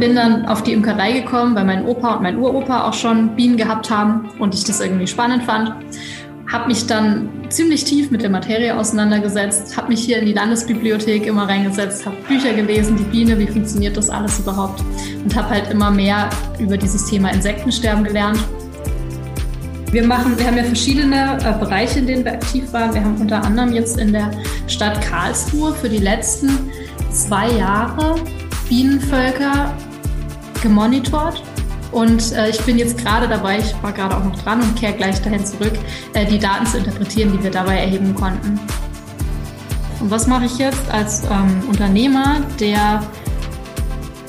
bin dann auf die Imkerei gekommen, weil mein Opa und mein Uropa auch schon Bienen gehabt haben und ich das irgendwie spannend fand. Habe mich dann ziemlich tief mit der Materie auseinandergesetzt, habe mich hier in die Landesbibliothek immer reingesetzt, habe Bücher gelesen, die Biene, wie funktioniert das alles überhaupt und habe halt immer mehr über dieses Thema Insektensterben gelernt. Wir machen, wir haben ja verschiedene äh, Bereiche, in denen wir aktiv waren. Wir haben unter anderem jetzt in der Stadt Karlsruhe für die letzten zwei Jahre Bienenvölker gemonitort. Und äh, ich bin jetzt gerade dabei, ich war gerade auch noch dran und kehre gleich dahin zurück, äh, die Daten zu interpretieren, die wir dabei erheben konnten. Und was mache ich jetzt als ähm, Unternehmer, der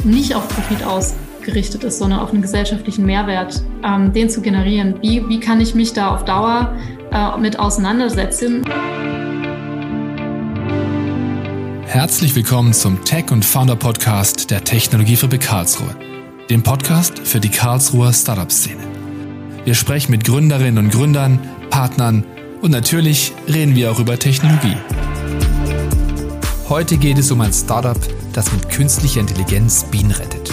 nicht auf Profit ausgerichtet ist, sondern auf einen gesellschaftlichen Mehrwert, ähm, den zu generieren? Wie, wie kann ich mich da auf Dauer äh, mit auseinandersetzen? Herzlich willkommen zum Tech und Founder Podcast der Technologiefabrik Karlsruhe, dem Podcast für die Karlsruher Startup-Szene. Wir sprechen mit Gründerinnen und Gründern, Partnern und natürlich reden wir auch über Technologie. Heute geht es um ein Startup, das mit künstlicher Intelligenz Bienen rettet.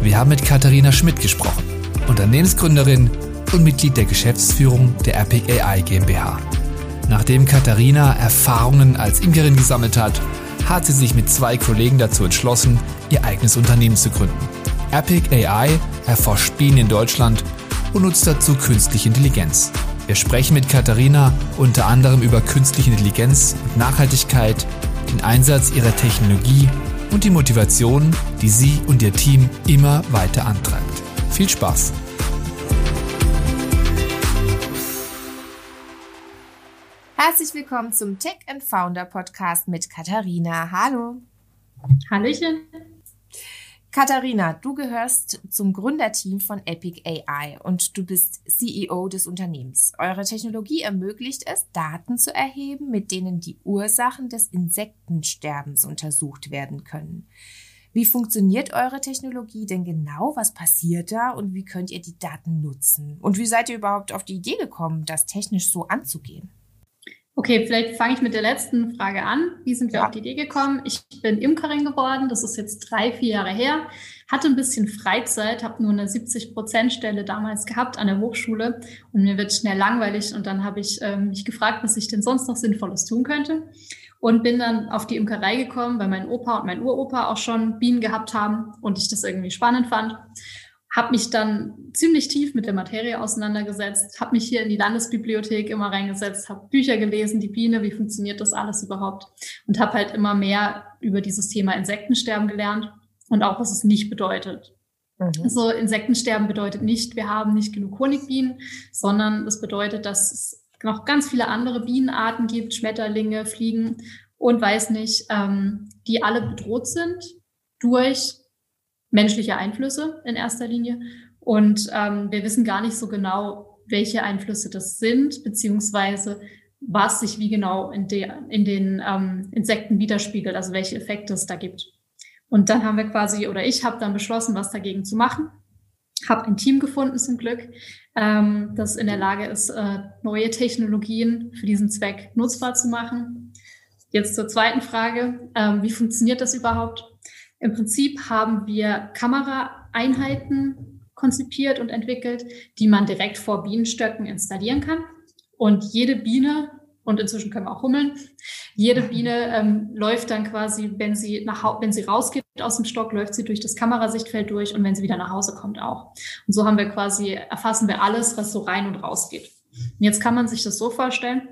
Wir haben mit Katharina Schmidt gesprochen, Unternehmensgründerin und Mitglied der Geschäftsführung der Epic AI GmbH. Nachdem Katharina Erfahrungen als Imkerin gesammelt hat hat sie sich mit zwei Kollegen dazu entschlossen, ihr eigenes Unternehmen zu gründen. Epic AI erforscht Bienen in Deutschland und nutzt dazu künstliche Intelligenz. Wir sprechen mit Katharina unter anderem über künstliche Intelligenz und Nachhaltigkeit, den Einsatz ihrer Technologie und die Motivation, die sie und ihr Team immer weiter antreibt. Viel Spaß! Herzlich willkommen zum Tech and Founder Podcast mit Katharina. Hallo. Hallöchen. Katharina, du gehörst zum Gründerteam von Epic AI und du bist CEO des Unternehmens. Eure Technologie ermöglicht es, Daten zu erheben, mit denen die Ursachen des Insektensterbens untersucht werden können. Wie funktioniert eure Technologie denn genau? Was passiert da und wie könnt ihr die Daten nutzen? Und wie seid ihr überhaupt auf die Idee gekommen, das technisch so anzugehen? Okay, vielleicht fange ich mit der letzten Frage an. Wie sind wir ja. auf die Idee gekommen? Ich bin Imkerin geworden, das ist jetzt drei, vier Jahre her, hatte ein bisschen Freizeit, habe nur eine 70-Prozent-Stelle damals gehabt an der Hochschule und mir wird schnell langweilig und dann habe ich ähm, mich gefragt, was ich denn sonst noch Sinnvolles tun könnte und bin dann auf die Imkerei gekommen, weil mein Opa und mein Uropa auch schon Bienen gehabt haben und ich das irgendwie spannend fand habe mich dann ziemlich tief mit der Materie auseinandergesetzt, habe mich hier in die Landesbibliothek immer reingesetzt, habe Bücher gelesen, die Biene, wie funktioniert das alles überhaupt und habe halt immer mehr über dieses Thema Insektensterben gelernt und auch, was es nicht bedeutet. Mhm. Also Insektensterben bedeutet nicht, wir haben nicht genug Honigbienen, sondern es bedeutet, dass es noch ganz viele andere Bienenarten gibt, Schmetterlinge, Fliegen und weiß nicht, ähm, die alle bedroht sind durch menschliche Einflüsse in erster Linie. Und ähm, wir wissen gar nicht so genau, welche Einflüsse das sind, beziehungsweise was sich wie genau in, der, in den ähm, Insekten widerspiegelt, also welche Effekte es da gibt. Und dann haben wir quasi, oder ich habe dann beschlossen, was dagegen zu machen. Habe ein Team gefunden zum Glück, ähm, das in der Lage ist, äh, neue Technologien für diesen Zweck nutzbar zu machen. Jetzt zur zweiten Frage. Ähm, wie funktioniert das überhaupt? Im Prinzip haben wir Kameraeinheiten konzipiert und entwickelt, die man direkt vor Bienenstöcken installieren kann. Und jede Biene, und inzwischen können wir auch hummeln, jede Biene ähm, läuft dann quasi, wenn sie, nach, wenn sie rausgeht aus dem Stock, läuft sie durch das Kamerasichtfeld durch und wenn sie wieder nach Hause kommt auch. Und so haben wir quasi, erfassen wir alles, was so rein und raus geht. Und jetzt kann man sich das so vorstellen,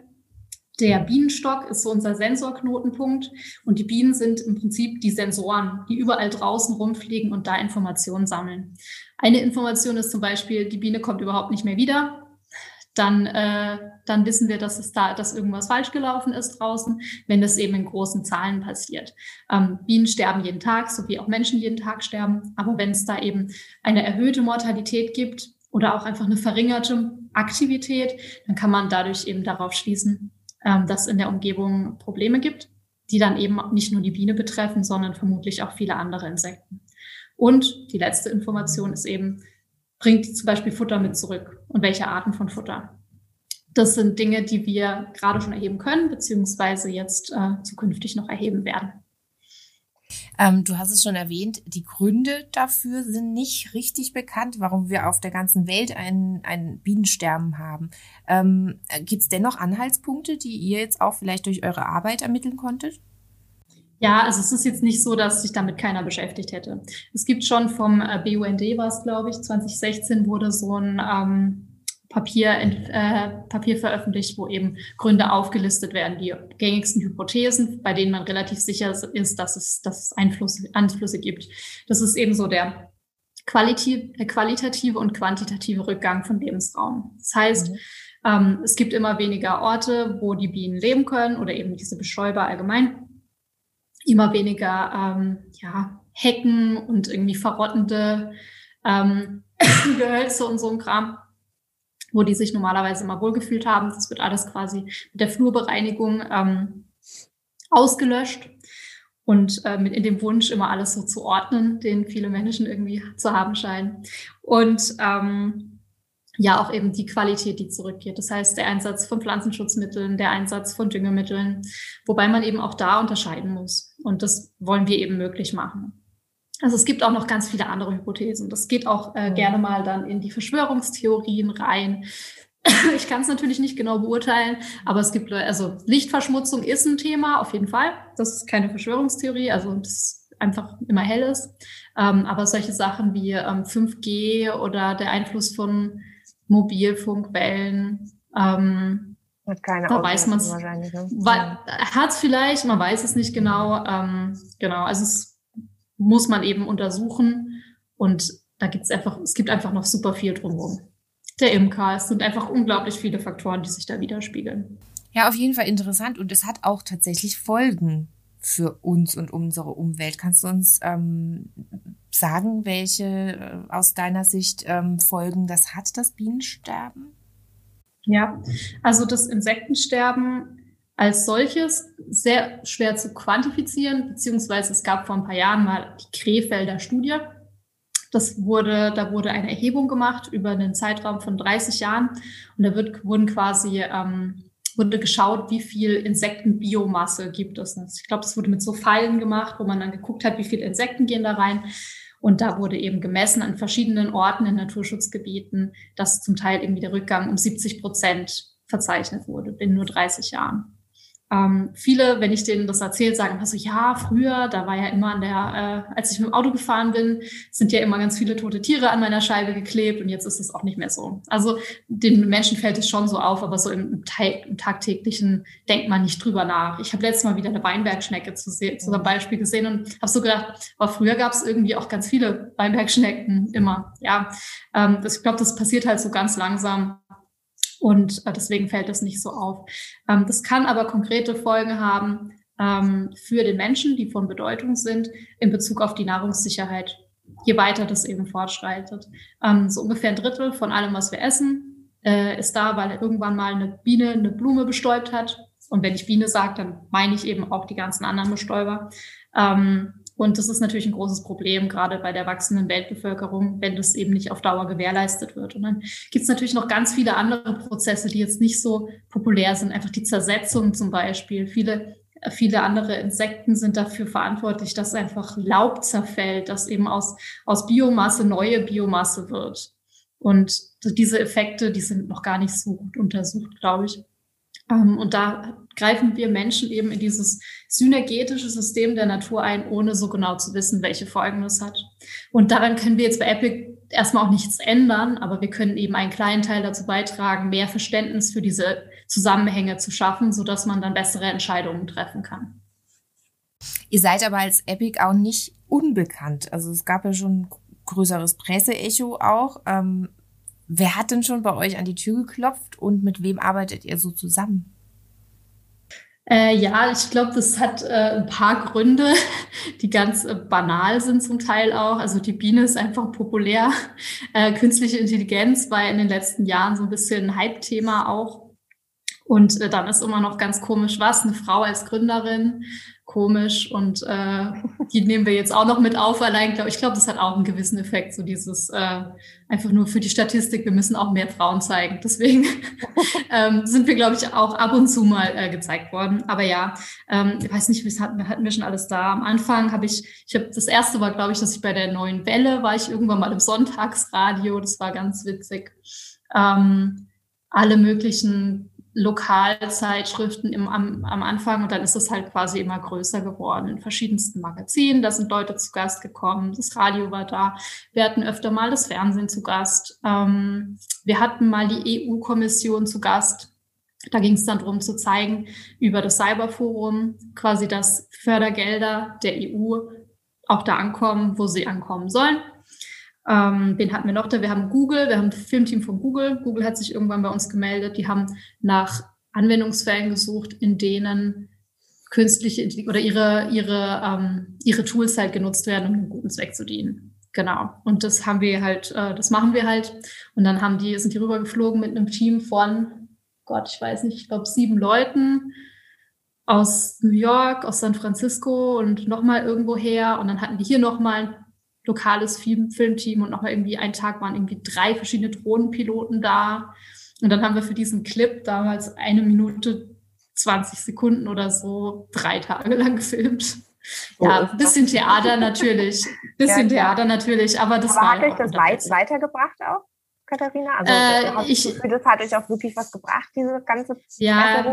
der Bienenstock ist so unser Sensorknotenpunkt und die Bienen sind im Prinzip die Sensoren, die überall draußen rumfliegen und da Informationen sammeln. Eine Information ist zum Beispiel, die Biene kommt überhaupt nicht mehr wieder. Dann, äh, dann wissen wir, dass es da, dass irgendwas falsch gelaufen ist draußen, wenn das eben in großen Zahlen passiert. Ähm, Bienen sterben jeden Tag, so wie auch Menschen jeden Tag sterben. Aber wenn es da eben eine erhöhte Mortalität gibt oder auch einfach eine verringerte Aktivität, dann kann man dadurch eben darauf schließen, ähm, dass in der Umgebung Probleme gibt, die dann eben nicht nur die Biene betreffen, sondern vermutlich auch viele andere Insekten. Und die letzte Information ist eben, bringt zum Beispiel Futter mit zurück und welche Arten von Futter. Das sind Dinge, die wir gerade schon erheben können, beziehungsweise jetzt äh, zukünftig noch erheben werden. Ähm, du hast es schon erwähnt, die Gründe dafür sind nicht richtig bekannt, warum wir auf der ganzen Welt ein, ein Bienensterben haben. Ähm, Gibt es dennoch Anhaltspunkte, die ihr jetzt auch vielleicht durch eure Arbeit ermitteln konntet? Ja, also es ist jetzt nicht so, dass sich damit keiner beschäftigt hätte. Es gibt schon vom äh, BUND, war es glaube ich, 2016 wurde so ein ähm, Papier, äh, Papier veröffentlicht, wo eben Gründe aufgelistet werden, die gängigsten Hypothesen, bei denen man relativ sicher ist, dass es, dass es Einfluss, Einflüsse gibt. Das ist eben so der qualitative, qualitative und quantitative Rückgang von Lebensraum. Das heißt, mhm. ähm, es gibt immer weniger Orte, wo die Bienen leben können oder eben diese Bestäuber allgemein. Immer weniger ähm, ja, Hecken und irgendwie verrottende ähm, Gehölze und so ein Kram wo die sich normalerweise immer wohlgefühlt haben. Das wird alles quasi mit der Flurbereinigung ähm, ausgelöscht und äh, mit in dem Wunsch, immer alles so zu ordnen, den viele Menschen irgendwie zu haben scheinen. Und ähm, ja, auch eben die Qualität, die zurückgeht. Das heißt, der Einsatz von Pflanzenschutzmitteln, der Einsatz von Düngemitteln, wobei man eben auch da unterscheiden muss. Und das wollen wir eben möglich machen. Also es gibt auch noch ganz viele andere Hypothesen. Das geht auch äh, gerne mal dann in die Verschwörungstheorien rein. Ich kann es natürlich nicht genau beurteilen, aber es gibt, also Lichtverschmutzung ist ein Thema, auf jeden Fall. Das ist keine Verschwörungstheorie, also das einfach immer hell ist. Ähm, aber solche Sachen wie ähm, 5G oder der Einfluss von Mobilfunkwellen, ähm, keine da weiß man es. Ne? Hat es vielleicht, man weiß es nicht genau. Ähm, genau, also es muss man eben untersuchen. Und da gibt es einfach, es gibt einfach noch super viel drumherum. Der Imker, es sind einfach unglaublich viele Faktoren, die sich da widerspiegeln. Ja, auf jeden Fall interessant und es hat auch tatsächlich Folgen für uns und unsere Umwelt. Kannst du uns ähm, sagen, welche äh, aus deiner Sicht ähm, Folgen das hat, das Bienensterben? Ja, also das Insektensterben als solches sehr schwer zu quantifizieren, beziehungsweise es gab vor ein paar Jahren mal die Krefelder Studie. Das wurde, da wurde eine Erhebung gemacht über einen Zeitraum von 30 Jahren und da wird, wurden quasi ähm, wurde geschaut, wie viel Insektenbiomasse gibt es. Ich glaube, es wurde mit so Pfeilen gemacht, wo man dann geguckt hat, wie viele Insekten gehen da rein. Und da wurde eben gemessen an verschiedenen Orten in Naturschutzgebieten, dass zum Teil irgendwie der Rückgang um 70 Prozent verzeichnet wurde in nur 30 Jahren. Ähm, viele, wenn ich denen das erzähle, sagen immer so, ja, früher, da war ja immer an der, äh, als ich mit dem Auto gefahren bin, sind ja immer ganz viele tote Tiere an meiner Scheibe geklebt und jetzt ist es auch nicht mehr so. Also den Menschen fällt es schon so auf, aber so im, im tagtäglichen denkt man nicht drüber nach. Ich habe letztes Mal wieder eine Weinbergschnecke zu, zu einem Beispiel gesehen und habe so gedacht, aber früher gab es irgendwie auch ganz viele Weinbergschnecken immer. Ja, ähm, das, ich glaube, das passiert halt so ganz langsam und äh, deswegen fällt das nicht so auf. Ähm, das kann aber konkrete Folgen haben ähm, für den Menschen, die von Bedeutung sind in Bezug auf die Nahrungssicherheit, je weiter das eben fortschreitet. Ähm, so ungefähr ein Drittel von allem, was wir essen, äh, ist da, weil irgendwann mal eine Biene eine Blume bestäubt hat. Und wenn ich Biene sage, dann meine ich eben auch die ganzen anderen Bestäuber. Und das ist natürlich ein großes Problem, gerade bei der wachsenden Weltbevölkerung, wenn das eben nicht auf Dauer gewährleistet wird. Und dann gibt es natürlich noch ganz viele andere Prozesse, die jetzt nicht so populär sind. Einfach die Zersetzung zum Beispiel. Viele Viele andere Insekten sind dafür verantwortlich, dass einfach Laub zerfällt, dass eben aus, aus Biomasse neue Biomasse wird. Und diese Effekte, die sind noch gar nicht so gut untersucht, glaube ich. Ähm, und da greifen wir Menschen eben in dieses synergetische System der Natur ein, ohne so genau zu wissen, welche Folgen es hat. Und daran können wir jetzt bei Epic erstmal auch nichts ändern, aber wir können eben einen kleinen Teil dazu beitragen, mehr Verständnis für diese Zusammenhänge zu schaffen, sodass man dann bessere Entscheidungen treffen kann. Ihr seid aber als Epic auch nicht unbekannt. Also es gab ja schon größeres Presseecho auch. Ähm, Wer hat denn schon bei euch an die Tür geklopft und mit wem arbeitet ihr so zusammen? Äh, ja, ich glaube, das hat äh, ein paar Gründe, die ganz äh, banal sind zum Teil auch. Also die Biene ist einfach populär. Äh, künstliche Intelligenz war in den letzten Jahren so ein bisschen ein Hype-Thema auch. Und äh, dann ist immer noch ganz komisch, was, eine Frau als Gründerin, komisch. Und äh, die nehmen wir jetzt auch noch mit auf. Allein, glaube ich, glaube, das hat auch einen gewissen Effekt, so dieses äh, einfach nur für die Statistik, wir müssen auch mehr Frauen zeigen. Deswegen ähm, sind wir, glaube ich, auch ab und zu mal äh, gezeigt worden. Aber ja, ähm, ich weiß nicht, was hatten, hatten wir schon alles da. Am Anfang habe ich, ich habe das erste war, glaube ich, dass ich bei der neuen Welle war ich irgendwann mal im Sonntagsradio. Das war ganz witzig. Ähm, alle möglichen Lokalzeitschriften im, am, am Anfang und dann ist es halt quasi immer größer geworden in verschiedensten Magazinen. Da sind Leute zu Gast gekommen, das Radio war da. Wir hatten öfter mal das Fernsehen zu Gast. Ähm, wir hatten mal die EU-Kommission zu Gast. Da ging es dann darum zu zeigen über das Cyberforum, quasi, dass Fördergelder der EU auch da ankommen, wo sie ankommen sollen. Ähm, wen hatten wir noch da? Wir haben Google, wir haben ein Filmteam von Google. Google hat sich irgendwann bei uns gemeldet. Die haben nach Anwendungsfällen gesucht, in denen künstliche oder ihre, ihre, ähm, ihre Tools halt genutzt werden, um einen guten Zweck zu dienen. Genau. Und das haben wir halt, äh, das machen wir halt. Und dann haben die, sind die rübergeflogen mit einem Team von, Gott, ich weiß nicht, ich glaube sieben Leuten aus New York, aus San Francisco und nochmal irgendwo her. Und dann hatten die hier nochmal lokales Film Filmteam und nochmal irgendwie einen Tag waren irgendwie drei verschiedene Drohnenpiloten da. Und dann haben wir für diesen Clip damals eine Minute 20 Sekunden oder so drei Tage lang gefilmt. Oh, ja, ein bisschen Theater natürlich. Bisschen ja, Theater natürlich, aber das aber war. Hat euch das weit, weitergebracht auch, Katharina? Also äh, ich, das hat euch auch wirklich was gebracht, diese ganze Ja,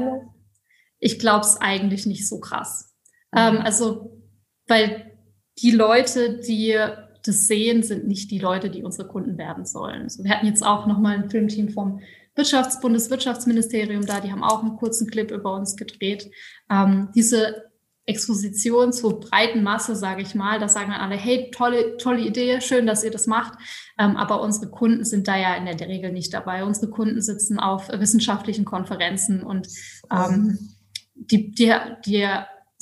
ich glaube es eigentlich nicht so krass. Mhm. Ähm, also, weil die Leute, die das sehen, sind nicht die Leute, die unsere Kunden werden sollen. Also wir hatten jetzt auch nochmal ein Filmteam vom Wirtschafts Bundeswirtschaftsministerium da, die haben auch einen kurzen Clip über uns gedreht. Ähm, diese Exposition zur breiten Masse, sage ich mal, da sagen dann alle, hey, tolle, tolle Idee, schön, dass ihr das macht. Ähm, aber unsere Kunden sind da ja in der Regel nicht dabei. Unsere Kunden sitzen auf wissenschaftlichen Konferenzen und ähm, die, die, die,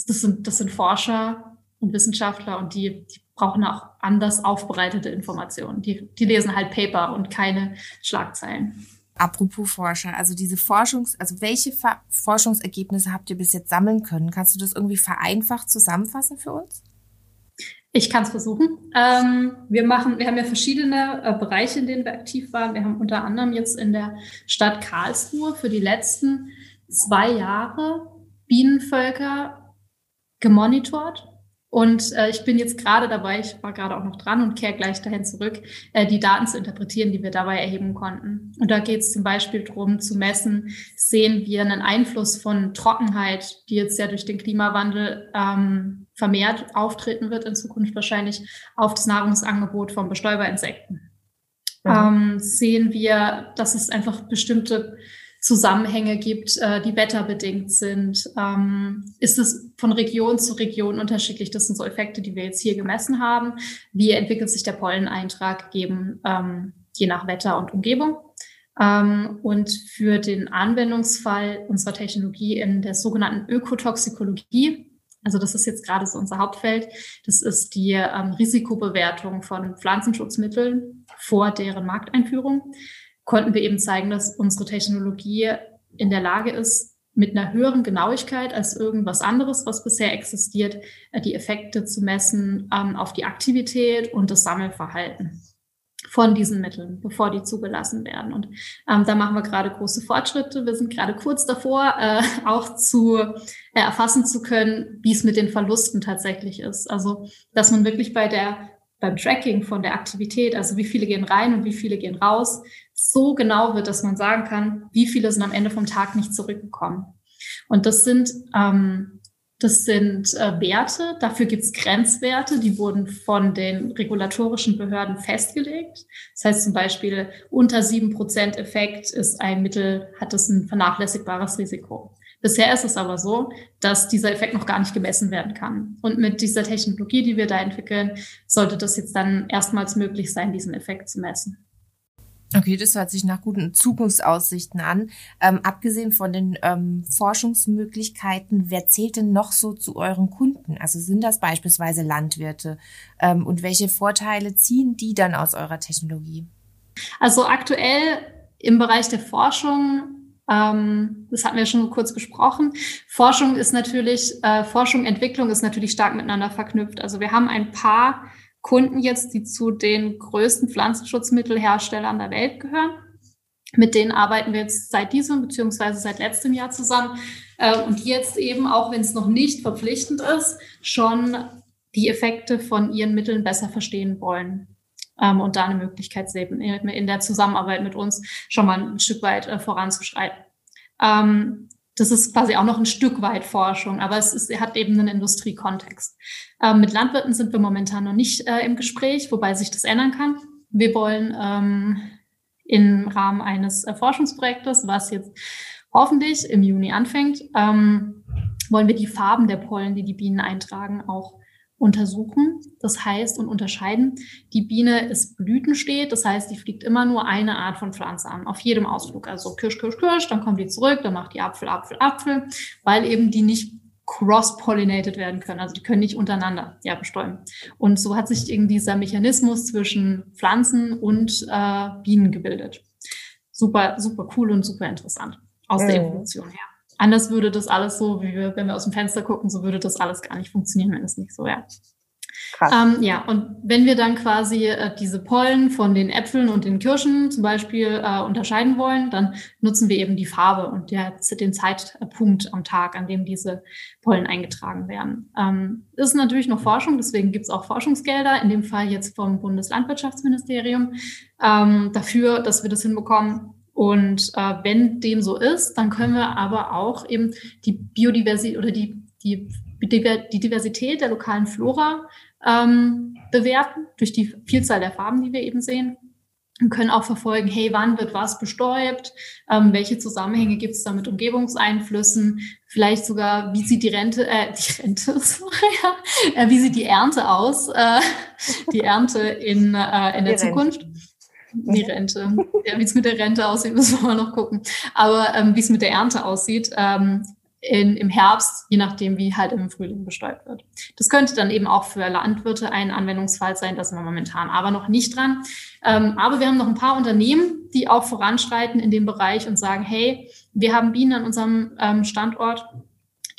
das sind, das sind Forscher, und Wissenschaftler und die, die brauchen auch anders aufbereitete Informationen. Die, die lesen halt Paper und keine Schlagzeilen. Apropos Forscher, also diese Forschungs, also welche Forschungsergebnisse habt ihr bis jetzt sammeln können? Kannst du das irgendwie vereinfacht zusammenfassen für uns? Ich kann es versuchen. Ähm, wir machen, wir haben ja verschiedene äh, Bereiche, in denen wir aktiv waren. Wir haben unter anderem jetzt in der Stadt Karlsruhe für die letzten zwei Jahre Bienenvölker gemonitort und äh, ich bin jetzt gerade dabei, ich war gerade auch noch dran und kehre gleich dahin zurück, äh, die Daten zu interpretieren, die wir dabei erheben konnten. Und da geht es zum Beispiel darum zu messen, sehen wir einen Einfluss von Trockenheit, die jetzt ja durch den Klimawandel ähm, vermehrt auftreten wird in Zukunft wahrscheinlich, auf das Nahrungsangebot von Bestäuberinsekten. Mhm. Ähm, sehen wir, dass es einfach bestimmte Zusammenhänge gibt, äh, die wetterbedingt sind. Ähm, ist es von Region zu Region unterschiedlich? Das sind so Effekte, die wir jetzt hier gemessen haben. Wie entwickelt sich der Polleneintrag gegeben, ähm, je nach Wetter und Umgebung? Ähm, und für den Anwendungsfall unserer Technologie in der sogenannten Ökotoxikologie, also das ist jetzt gerade so unser Hauptfeld. Das ist die ähm, Risikobewertung von Pflanzenschutzmitteln vor deren Markteinführung konnten wir eben zeigen, dass unsere Technologie in der Lage ist, mit einer höheren Genauigkeit als irgendwas anderes, was bisher existiert, äh, die Effekte zu messen ähm, auf die Aktivität und das Sammelverhalten von diesen Mitteln, bevor die zugelassen werden. Und ähm, da machen wir gerade große Fortschritte. Wir sind gerade kurz davor, äh, auch zu äh, erfassen zu können, wie es mit den Verlusten tatsächlich ist. Also, dass man wirklich bei der beim Tracking von der Aktivität, also wie viele gehen rein und wie viele gehen raus, so genau wird, dass man sagen kann, wie viele sind am Ende vom Tag nicht zurückgekommen. Und das sind, ähm, das sind äh, Werte, dafür gibt es Grenzwerte, die wurden von den regulatorischen Behörden festgelegt. Das heißt zum Beispiel, unter sieben Prozent Effekt ist ein Mittel, hat es ein vernachlässigbares Risiko. Bisher ist es aber so, dass dieser Effekt noch gar nicht gemessen werden kann. Und mit dieser Technologie, die wir da entwickeln, sollte das jetzt dann erstmals möglich sein, diesen Effekt zu messen. Okay, das hört sich nach guten Zukunftsaussichten an. Ähm, abgesehen von den ähm, Forschungsmöglichkeiten, wer zählt denn noch so zu euren Kunden? Also sind das beispielsweise Landwirte? Ähm, und welche Vorteile ziehen die dann aus eurer Technologie? Also aktuell im Bereich der Forschung Ähm, das hatten wir schon kurz besprochen. Forschung ist natürlich, äh, Forschung, Entwicklung ist natürlich stark miteinander verknüpft. Also wir haben ein paar Kunden jetzt, die zu den größten Pflanzenschutzmittelherstellern der Welt gehören. Mit denen arbeiten wir jetzt seit diesem beziehungsweise seit letztem Jahr zusammen äh, und jetzt eben, auch wenn es noch nicht verpflichtend ist, schon die Effekte von ihren Mitteln besser verstehen wollen ähm, und da eine Möglichkeit sehen, in der Zusammenarbeit mit uns schon mal ein Stück weit äh, voranzuschreiten. Ähm, das ist quasi auch noch ein Stück weit Forschung, aber es ist, hat eben einen Industriekontext. Ähm, mit Landwirten sind wir momentan noch nicht äh, im Gespräch, wobei sich das ändern kann. Wir wollen ähm, im Rahmen eines äh, Forschungsprojektes, was jetzt hoffentlich im Juni anfängt, ähm, wollen wir die Farben der Pollen, die die Bienen eintragen, auch untersuchen. Das heißt und unterscheiden, die Biene ist blütensteht, das heißt, die fliegt immer nur eine Art von Pflanze an, auf jedem Ausflug. Also Kirsch, Kirsch, Kirsch, dann kommt die zurück, dann macht die Apfel, Apfel, Apfel, weil eben die nicht cross-pollinated werden können. Also die können nicht untereinander ja, bestäuben. Und so hat sich eben dieser Mechanismus zwischen Pflanzen und äh, Bienen gebildet. Super, super cool und super interessant aus mhm. der Evolution her. Anders würde das alles so, wie wir, wenn wir aus dem Fenster gucken, so würde das alles gar nicht funktionieren, wenn es nicht so wäre. Ähm, ja, und wenn wir dann quasi äh, diese Pollen von den Äpfeln und den Kirschen zum Beispiel äh, unterscheiden wollen, dann nutzen wir eben die Farbe und der, den Zeitpunkt am Tag, an dem diese Pollen eingetragen werden. Ähm, ist natürlich noch Forschung, deswegen gibt es auch Forschungsgelder, in dem Fall jetzt vom Bundeslandwirtschaftsministerium, ähm, dafür, dass wir das hinbekommen. Und äh, wenn dem so ist, dann können wir aber auch eben die Biodiversität oder die, die, die Diversität der lokalen Flora ähm, bewerten durch die Vielzahl der Farben, die wir eben sehen. Und können auch verfolgen, hey, wann wird was bestäubt? Ähm, welche Zusammenhänge gibt es da mit Umgebungseinflüssen? Vielleicht sogar, wie sieht die Rente, äh, die Rente, sorry, äh, wie sieht die Ernte aus? Äh, die Ernte in, äh, in der Zukunft. Die Rente. Ja, wie es mit der Rente aussieht, müssen wir mal noch gucken. Aber ähm, wie es mit der Ernte aussieht, ähm, in, im Herbst, je nachdem, wie halt im Frühling bestäubt wird. Das könnte dann eben auch für Landwirte ein Anwendungsfall sein, das sind wir momentan aber noch nicht dran. Ähm, aber wir haben noch ein paar Unternehmen, die auch voranschreiten in dem Bereich und sagen, hey, wir haben Bienen an unserem ähm, Standort.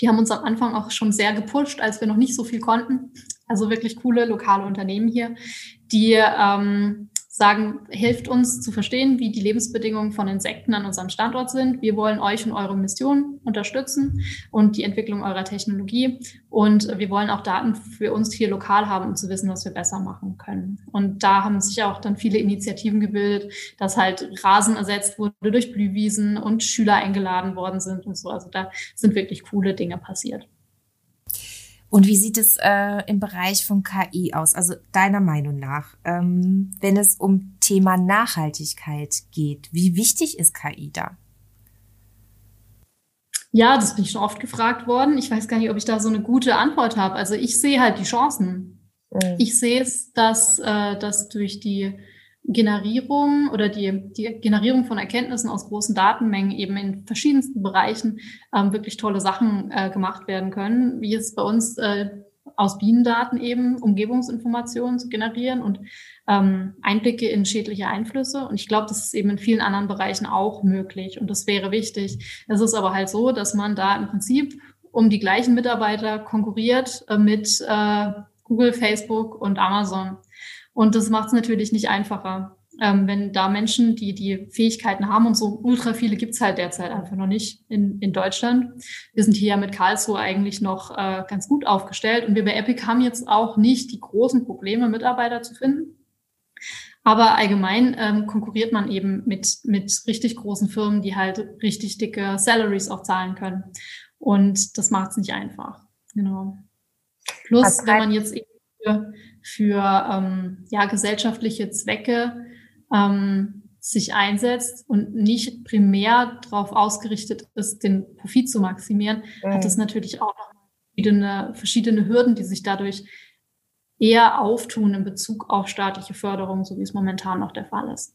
Die haben uns am Anfang auch schon sehr gepusht, als wir noch nicht so viel konnten. Also wirklich coole lokale Unternehmen hier, die ähm, sagen, hilft uns zu verstehen, wie die Lebensbedingungen von Insekten an unserem Standort sind. Wir wollen euch und eure Mission unterstützen und die Entwicklung eurer Technologie. Und wir wollen auch Daten für uns hier lokal haben, um zu wissen, was wir besser machen können. Und da haben sich auch dann viele Initiativen gebildet, dass halt Rasen ersetzt wurde durch Blühwiesen und Schüler eingeladen worden sind und so. Also da sind wirklich coole Dinge passiert. Und wie sieht es äh, im Bereich von KI aus? Also deiner Meinung nach, ähm, wenn es um Thema Nachhaltigkeit geht, wie wichtig ist KI da? Ja, das bin ich schon oft gefragt worden. Ich weiß gar nicht, ob ich da so eine gute Antwort habe. Also ich sehe halt die Chancen. Mhm. Ich sehe es, dass, äh, dass durch die Generierung oder die, die Generierung von Erkenntnissen aus großen Datenmengen eben in verschiedensten Bereichen ähm, wirklich tolle Sachen äh, gemacht werden können, wie es bei uns äh, aus Bienendaten eben Umgebungsinformationen zu generieren und ähm, Einblicke in schädliche Einflüsse. Und ich glaube, das ist eben in vielen anderen Bereichen auch möglich und das wäre wichtig. Es ist aber halt so, dass man da im Prinzip um die gleichen Mitarbeiter konkurriert äh, mit äh, Google, Facebook und Amazon. Und das macht es natürlich nicht einfacher. Ähm, wenn da Menschen, die die Fähigkeiten haben und so ultra viele gibt's halt derzeit einfach noch nicht in, in Deutschland. Wir sind hier ja mit Karlsruhe eigentlich noch äh, ganz gut aufgestellt und wir bei Epic haben jetzt auch nicht die großen Probleme, Mitarbeiter zu finden. Aber allgemein ähm, konkurriert man eben mit, mit richtig großen Firmen, die halt richtig dicke Salaries auch zahlen können. Und das macht's nicht einfach. Genau. Plus, wenn man jetzt eben für für ähm, ja, gesellschaftliche Zwecke ähm, sich einsetzt und nicht primär darauf ausgerichtet ist, den Profit zu maximieren, mhm. hat es natürlich auch noch verschiedene, verschiedene Hürden, die sich dadurch eher auftun in Bezug auf staatliche Förderung, so wie es momentan noch der Fall ist.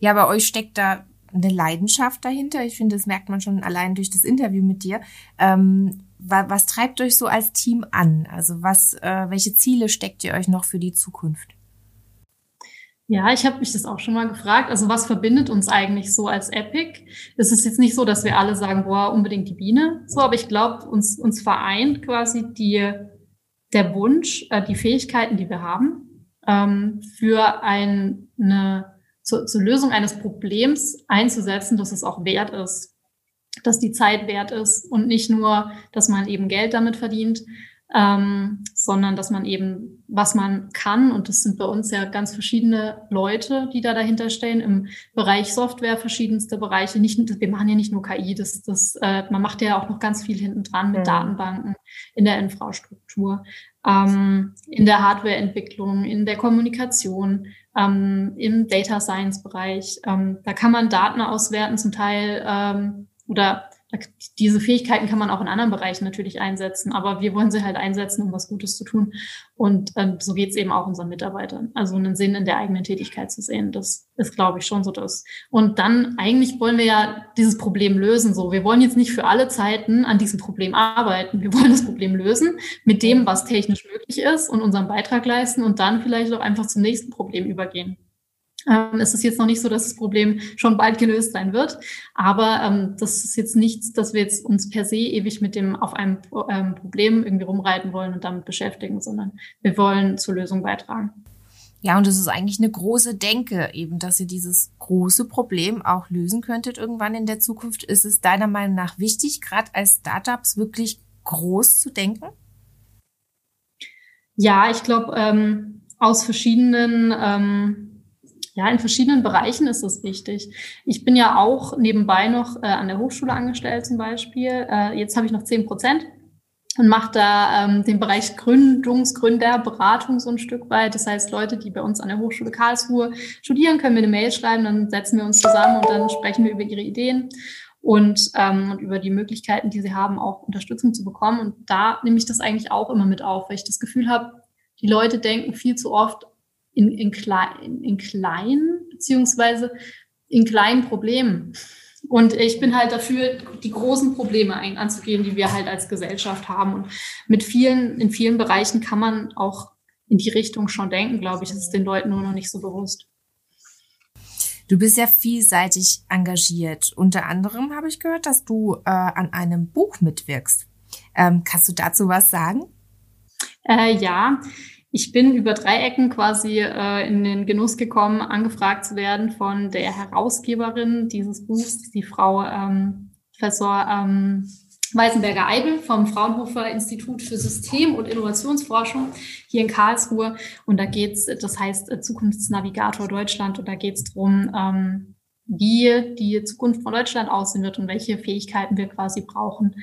Ja, bei euch steckt da eine Leidenschaft dahinter. Ich finde, das merkt man schon allein durch das Interview mit dir. Ähm, was, treibt euch so als Team an? Also was, äh, welche Ziele steckt ihr euch noch für die Zukunft? Ja, ich habe mich das auch schon mal gefragt. Also was verbindet uns eigentlich so als Epic? Es ist jetzt nicht so, dass wir alle sagen, boah, unbedingt die Biene. So, aber ich glaube, uns, uns vereint quasi die, der Wunsch, äh, die Fähigkeiten, die wir haben, ähm, für ein, eine, zur, zur Lösung eines Problems einzusetzen, dass es auch wert ist, dass die Zeit wert ist und nicht nur, dass man eben Geld damit verdient, ähm, sondern dass man eben, was man kann, und das sind bei uns ja ganz verschiedene Leute, die da dahinter stehen, im Bereich Software verschiedenste Bereiche. Nicht, wir machen ja nicht nur KI, das, das, äh, man macht ja auch noch ganz viel hinten dran mit mhm. Datenbanken in der Infrastruktur, ähm, in der Hardwareentwicklung, in der Kommunikation, ähm, im Data Science Bereich. Ähm, da kann man Daten auswerten, zum Teil ähm, oder diese Fähigkeiten kann man auch in anderen Bereichen natürlich einsetzen, aber wir wollen sie halt einsetzen, um was Gutes zu tun. Und ähm, so geht es eben auch unseren Mitarbeitern. Also einen Sinn in der eigenen Tätigkeit zu sehen, das ist, glaube ich, schon so das. Und dann eigentlich wollen wir ja dieses Problem lösen. So, wir wollen jetzt nicht für alle Zeiten an diesem Problem arbeiten. Wir wollen das Problem lösen mit dem, was technisch möglich ist und unseren Beitrag leisten und dann vielleicht auch einfach zum nächsten Problem übergehen. Ähm, es ist jetzt noch nicht so, dass das Problem schon bald gelöst sein wird, aber ähm, das ist jetzt nichts, dass wir jetzt uns per se ewig mit dem auf einem ähm, Problem irgendwie rumreiten wollen und damit beschäftigen, sondern wir wollen zur Lösung beitragen. Ja, und es ist eigentlich eine große Denke, eben, dass ihr dieses große Problem auch lösen könntet irgendwann in der Zukunft. Ist es deiner Meinung nach wichtig, gerade als Startups wirklich groß zu denken? Ja, ich glaube, ähm, aus verschiedenen ähm, ja, in verschiedenen Bereichen ist es wichtig. Ich bin ja auch nebenbei noch äh, an der Hochschule angestellt zum Beispiel. Äh, jetzt habe ich noch zehn Prozent und mache da ähm, den Bereich Gründungsgründer, Beratung so ein Stück weit. Das heißt, Leute, die bei uns an der Hochschule Karlsruhe studieren, können mir eine Mail schreiben, dann setzen wir uns zusammen und dann sprechen wir über ihre Ideen und, ähm, und über die Möglichkeiten, die sie haben, auch Unterstützung zu bekommen. Und da nehme ich das eigentlich auch immer mit auf, weil ich das Gefühl habe, die Leute denken viel zu oft in, in, klein, in kleinen, beziehungsweise in kleinen Problemen. Und ich bin halt dafür, die großen Probleme anzugehen, die wir halt als Gesellschaft haben. Und mit vielen, in vielen Bereichen kann man auch in die Richtung schon denken, glaube ich. Das ist den Leuten nur noch nicht so bewusst. Du bist ja vielseitig engagiert. Unter anderem habe ich gehört, dass du äh, an einem Buch mitwirkst. Ähm, kannst du dazu was sagen? Äh, ja, ich bin über drei Ecken quasi äh, in den Genuss gekommen, angefragt zu werden von der Herausgeberin dieses Buchs, die Frau ähm, Professor ähm, Weisenberger Eibel vom Fraunhofer Institut für System- und Innovationsforschung hier in Karlsruhe. Und da geht's, das heißt äh, Zukunftsnavigator Deutschland, und da geht's drum, ähm, wie die Zukunft von Deutschland aussehen wird und welche Fähigkeiten wir quasi brauchen,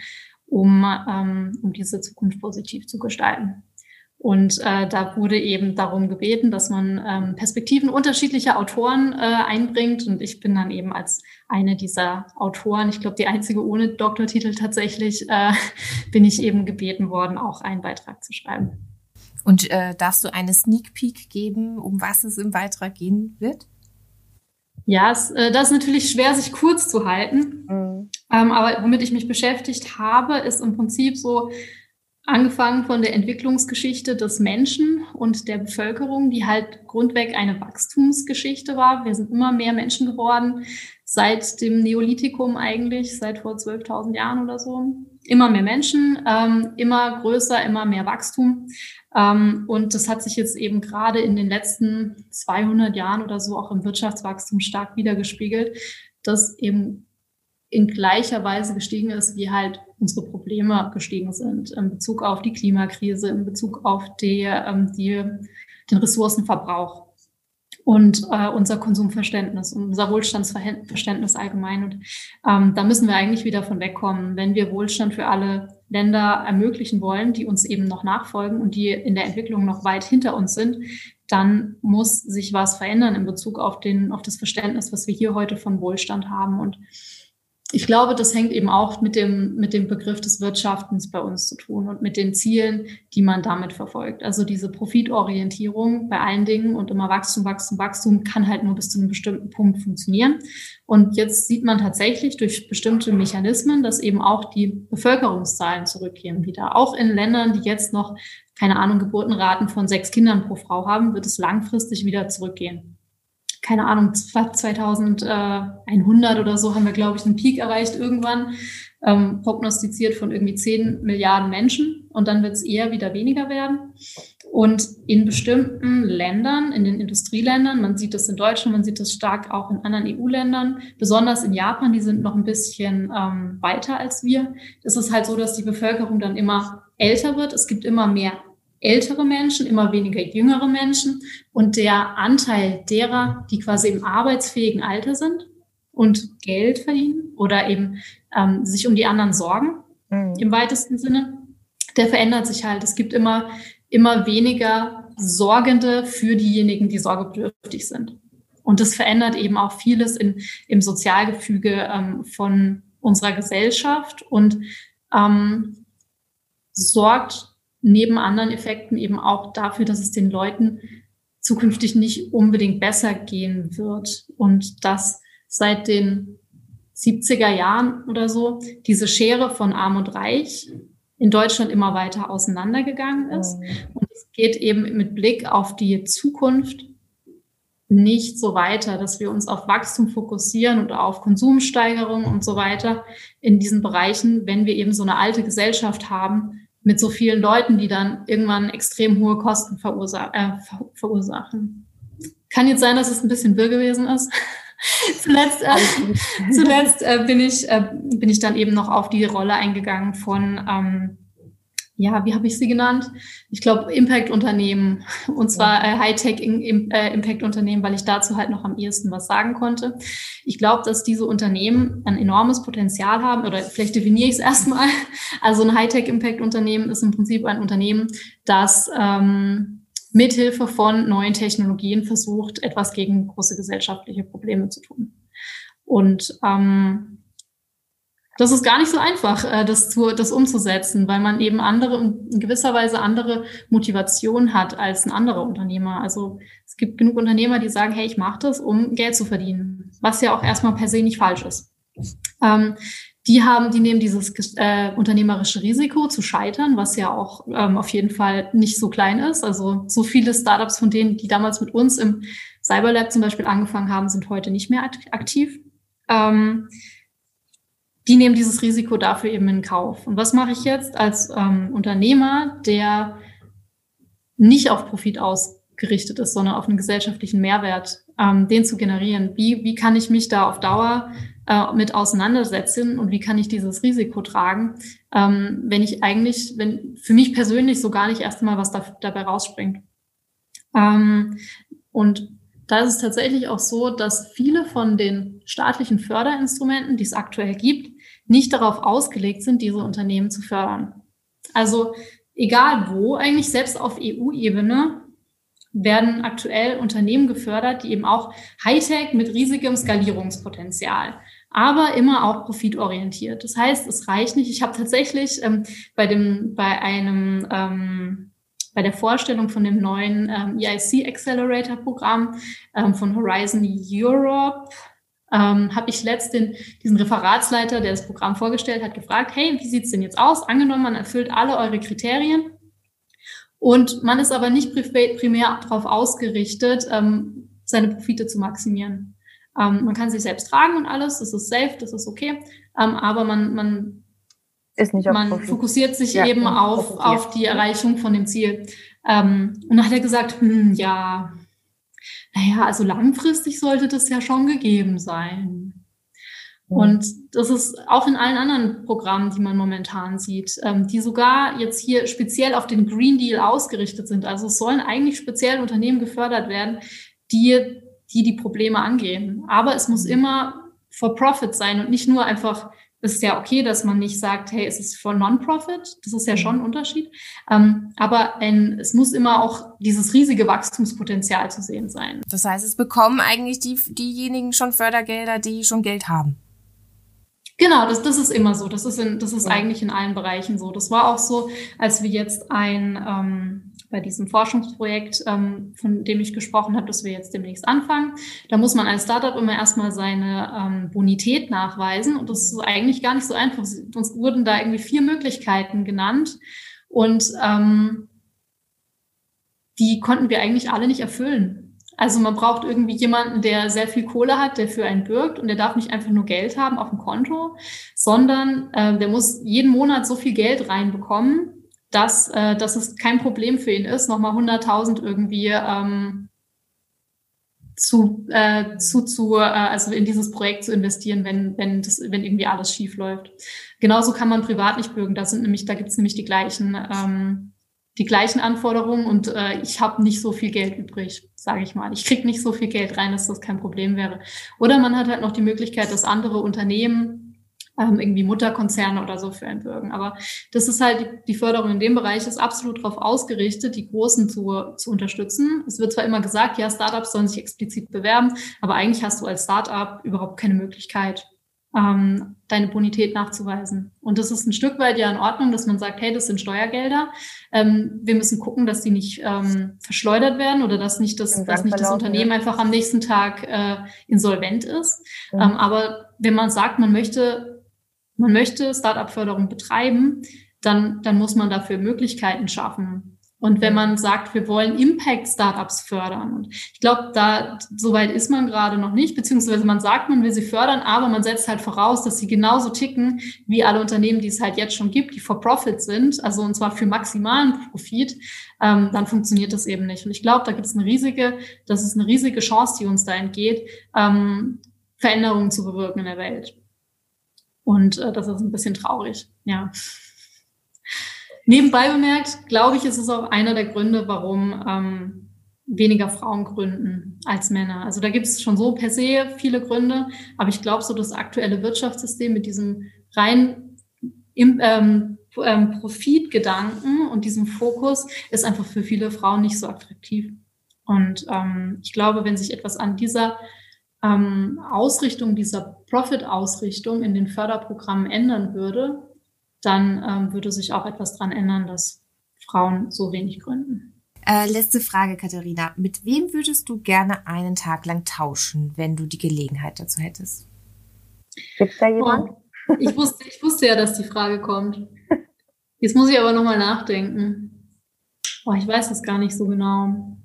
um, ähm, um diese Zukunft positiv zu gestalten. Und äh, da wurde eben darum gebeten, dass man ähm, Perspektiven unterschiedlicher Autoren äh, einbringt. Und ich bin dann eben als eine dieser Autoren, ich glaube die einzige ohne Doktortitel tatsächlich, äh, bin ich eben gebeten worden, auch einen Beitrag zu schreiben. Und äh, darfst du eine Sneak Peek geben, um was es im Beitrag gehen wird? Ja, es, äh, das ist natürlich schwer, sich kurz zu halten. Mhm. Ähm, aber womit ich mich beschäftigt habe, ist im Prinzip so Angefangen von der Entwicklungsgeschichte des Menschen und der Bevölkerung, die halt grundweg eine Wachstumsgeschichte war. Wir sind immer mehr Menschen geworden, seit dem Neolithikum eigentlich, seit vor 12.000 Jahren oder so. Immer mehr Menschen, ähm, immer größer, immer mehr Wachstum. Ähm, und das hat sich jetzt eben gerade in den letzten 200 Jahren oder so auch im Wirtschaftswachstum stark wiedergespiegelt, dass eben in gleicher Weise gestiegen ist, wie halt unsere Probleme gestiegen sind in Bezug auf die Klimakrise, in Bezug auf die, ähm, die, den Ressourcenverbrauch und äh, unser Konsumverständnis und unser Wohlstandsverständnis allgemein. Und ähm, da müssen wir eigentlich wieder von wegkommen, wenn wir Wohlstand für alle Länder ermöglichen wollen, die uns eben noch nachfolgen und die in der Entwicklung noch weit hinter uns sind, dann muss sich was verändern in Bezug auf den, auf das Verständnis, was wir hier heute von Wohlstand haben. Und ich glaube, das hängt eben auch mit dem, mit dem Begriff des Wirtschaftens bei uns zu tun und mit den Zielen, die man damit verfolgt. Also diese Profitorientierung bei allen Dingen und immer Wachstum, Wachstum, Wachstum kann halt nur bis zu einem bestimmten Punkt funktionieren. Und jetzt sieht man tatsächlich durch bestimmte Mechanismen, dass eben auch die Bevölkerungszahlen zurückgehen wieder. Auch in Ländern, die jetzt noch, keine Ahnung, Geburtenraten von sechs Kindern pro Frau haben, wird es langfristig wieder zurückgehen. Keine Ahnung, 2100 oder so haben wir, glaube ich, einen Peak erreicht irgendwann, ähm, prognostiziert von irgendwie 10 Milliarden Menschen. Und dann wird es eher wieder weniger werden. Und in bestimmten Ländern, in den Industrieländern, man sieht das in Deutschland, man sieht das stark auch in anderen EU-Ländern, besonders in Japan, die sind noch ein bisschen ähm, weiter als wir, ist es halt so, dass die Bevölkerung dann immer älter wird. Es gibt immer mehr ältere Menschen, immer weniger jüngere Menschen und der Anteil derer, die quasi im arbeitsfähigen Alter sind und Geld verdienen oder eben ähm, sich um die anderen sorgen, mhm. im weitesten Sinne, der verändert sich halt. Es gibt immer, immer weniger Sorgende für diejenigen, die sorgebedürftig sind. Und das verändert eben auch vieles in, im Sozialgefüge ähm, von unserer Gesellschaft und ähm, sorgt neben anderen Effekten eben auch dafür, dass es den Leuten zukünftig nicht unbedingt besser gehen wird und dass seit den 70er Jahren oder so diese Schere von Arm und Reich in Deutschland immer weiter auseinandergegangen ist. Mhm. Und es geht eben mit Blick auf die Zukunft nicht so weiter, dass wir uns auf Wachstum fokussieren und auf Konsumsteigerung und so weiter in diesen Bereichen, wenn wir eben so eine alte Gesellschaft haben, mit so vielen Leuten, die dann irgendwann extrem hohe Kosten verursa äh, verursachen. Kann jetzt sein, dass es ein bisschen wirr gewesen ist. zuletzt äh, zuletzt äh, bin, ich, äh, bin ich dann eben noch auf die Rolle eingegangen von ähm, ja, wie habe ich sie genannt? Ich glaube, Impact-Unternehmen. Und zwar äh, Hightech-Impact-Unternehmen, weil ich dazu halt noch am ehesten was sagen konnte. Ich glaube, dass diese Unternehmen ein enormes Potenzial haben, oder vielleicht definiere ich es erstmal. Also ein Hightech-Impact-Unternehmen ist im Prinzip ein Unternehmen, das ähm, mithilfe von neuen Technologien versucht, etwas gegen große gesellschaftliche Probleme zu tun. Und ähm, das ist gar nicht so einfach, äh, das, zu, das umzusetzen, weil man eben andere, in gewisser Weise andere Motivation hat als ein anderer Unternehmer. Also es gibt genug Unternehmer, die sagen, hey, ich mache das, um Geld zu verdienen, was ja auch erstmal per se nicht falsch ist. Ähm, die haben, die nehmen dieses äh, unternehmerische Risiko zu scheitern, was ja auch ähm, auf jeden Fall nicht so klein ist. Also so viele Startups von denen, die damals mit uns im Cyberlab zum Beispiel angefangen haben, sind heute nicht mehr aktiv. Ähm, die nehmen dieses Risiko dafür eben in Kauf. Und was mache ich jetzt als ähm, Unternehmer, der nicht auf Profit ausgerichtet ist, sondern auf einen gesellschaftlichen Mehrwert, ähm, den zu generieren? Wie, wie kann ich mich da auf Dauer äh, mit auseinandersetzen und wie kann ich dieses Risiko tragen, ähm, wenn ich eigentlich, wenn für mich persönlich so gar nicht erst einmal was da, dabei rausspringt? Ähm, und da ist es tatsächlich auch so, dass viele von den staatlichen Förderinstrumenten, die es aktuell gibt, nicht darauf ausgelegt sind, diese Unternehmen zu fördern. Also egal wo, eigentlich selbst auf EU-Ebene werden aktuell Unternehmen gefördert, die eben auch Hightech mit riesigem Skalierungspotenzial, aber immer auch profitorientiert. Das heißt, es reicht nicht. Ich habe tatsächlich ähm, bei dem bei einem ähm, bei der Vorstellung von dem neuen ähm, EIC Accelerator Programm ähm, von Horizon Europe ähm, habe ich letztens diesen Referatsleiter, der das Programm vorgestellt hat, gefragt, hey, wie sieht's denn jetzt aus? Angenommen, man erfüllt alle eure Kriterien und man ist aber nicht primär darauf ausgerichtet, ähm, seine Profite zu maximieren. Ähm, man kann sich selbst tragen und alles, das ist safe, das ist okay, ähm, aber man, man, man fokussiert sich ja, eben auf, auf die Erreichung von dem Ziel. Ähm, und dann hat er gesagt, hm, ja, naja, also langfristig sollte das ja schon gegeben sein. Und das ist auch in allen anderen Programmen, die man momentan sieht, ähm, die sogar jetzt hier speziell auf den Green Deal ausgerichtet sind. Also es sollen eigentlich speziell Unternehmen gefördert werden, die die, die Probleme angehen. Aber es muss immer for profit sein und nicht nur einfach ist ja okay, dass man nicht sagt, hey, es ist for Non-Profit. Das ist ja schon ein Unterschied. Ähm, aber ein, es muss immer auch dieses riesige Wachstumspotenzial zu sehen sein. Das heißt, es bekommen eigentlich die, diejenigen schon Fördergelder, die schon Geld haben. Genau, das, das ist immer so. Das ist, in, das ist ja. eigentlich in allen Bereichen so. Das war auch so, als wir jetzt ein ähm, bei diesem Forschungsprojekt, ähm, von dem ich gesprochen habe, das wir jetzt demnächst anfangen. Da muss man als Startup immer erstmal seine ähm, Bonität nachweisen und das ist eigentlich gar nicht so einfach. Uns wurden da irgendwie vier Möglichkeiten genannt und ähm, die konnten wir eigentlich alle nicht erfüllen. Also man braucht irgendwie jemanden, der sehr viel Kohle hat, der für einen bürgt und der darf nicht einfach nur Geld haben auf dem Konto, sondern äh, der muss jeden Monat so viel Geld reinbekommen, dass, äh, dass es kein Problem für ihn ist, nochmal 100.000 irgendwie ähm, zu, äh, zu, zu äh, also in dieses Projekt zu investieren, wenn, wenn, das, wenn irgendwie alles schief läuft. Genauso kann man privat nicht bürgen. Da sind nämlich, da gibt's nämlich die gleichen, ähm, die gleichen Anforderungen und äh, ich habe nicht so viel Geld übrig, sage ich mal. Ich krieg nicht so viel Geld rein, dass das kein Problem wäre. Oder man hat halt noch die Möglichkeit, dass andere Unternehmen ähm, irgendwie Mutterkonzerne oder so für entbürgen. Aber das ist halt, die Förderung in dem Bereich ist absolut darauf ausgerichtet, die Großen zu, zu unterstützen. Es wird zwar immer gesagt, ja, Startups sollen sich explizit bewerben, aber eigentlich hast du als Startup überhaupt keine Möglichkeit, ähm, deine Bonität nachzuweisen. Und das ist ein Stück weit ja in Ordnung, dass man sagt, hey, das sind Steuergelder. Ähm, wir müssen gucken, dass die nicht ähm, verschleudert werden oder dass nicht das, dass nicht das Unternehmen ja. einfach am nächsten Tag äh, insolvent ist. Mhm. Ähm, aber wenn man sagt, man möchte man möchte Startup-Förderung betreiben, dann, dann muss man dafür Möglichkeiten schaffen. Und wenn man sagt, wir wollen Impact-Startups fördern, und ich glaube, da soweit ist man gerade noch nicht, beziehungsweise man sagt, man will sie fördern, aber man setzt halt voraus, dass sie genauso ticken wie alle Unternehmen, die es halt jetzt schon gibt, die for Profit sind, also und zwar für maximalen Profit, ähm, dann funktioniert das eben nicht. Und ich glaube, da gibt es eine riesige, das ist eine riesige Chance, die uns da entgeht, ähm, Veränderungen zu bewirken in der Welt. Und äh, das ist ein bisschen traurig, ja. Nebenbei bemerkt, glaube ich, ist es auch einer der Gründe, warum ähm, weniger Frauen gründen als Männer. Also da gibt es schon so per se viele Gründe, aber ich glaube, so das aktuelle Wirtschaftssystem mit diesem rein im, ähm, ähm, Profitgedanken und diesem Fokus ist einfach für viele Frauen nicht so attraktiv. Und ähm, ich glaube, wenn sich etwas an dieser ähm, Ausrichtung, dieser Profit-Ausrichtung in den Förderprogrammen ändern würde, dann ähm, würde sich auch etwas daran ändern, dass Frauen so wenig gründen. Äh, letzte Frage, Katharina. Mit wem würdest du gerne einen Tag lang tauschen, wenn du die Gelegenheit dazu hättest? Gibt da jemand? Oh, ich, wusste, ich wusste ja, dass die Frage kommt. Jetzt muss ich aber nochmal nachdenken. Oh, ich weiß es gar nicht so genau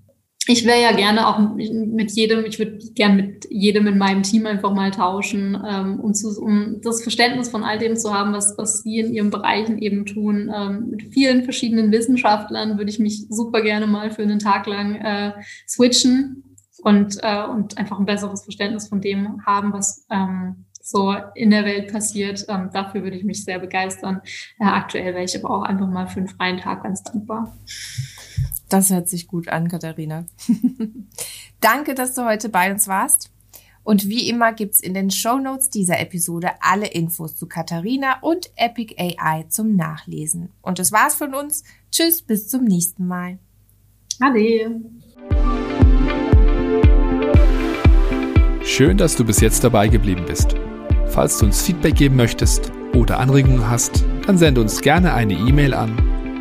ich wäre ja gerne auch mit jedem, ich würde gerne mit jedem in meinem Team einfach mal tauschen, ähm, um, zu, um das Verständnis von all dem zu haben, was, was Sie in Ihren Bereichen eben tun. Ähm, mit vielen verschiedenen Wissenschaftlern würde ich mich super gerne mal für einen Tag lang äh, switchen und, äh, und einfach ein besseres Verständnis von dem haben, was ähm, so in der Welt passiert. Ähm, dafür würde ich mich sehr begeistern. Äh, aktuell wäre ich aber auch einfach mal für einen freien Tag ganz dankbar. Das hört sich gut an, Katharina. Danke, dass du heute bei uns warst. Und wie immer gibt's in den Show Notes dieser Episode alle Infos zu Katharina und Epic AI zum Nachlesen. Und das war's von uns. Tschüss, bis zum nächsten Mal. Ade. Schön, dass du bis jetzt dabei geblieben bist. Falls du uns Feedback geben möchtest oder Anregungen hast, dann sende uns gerne eine E-Mail an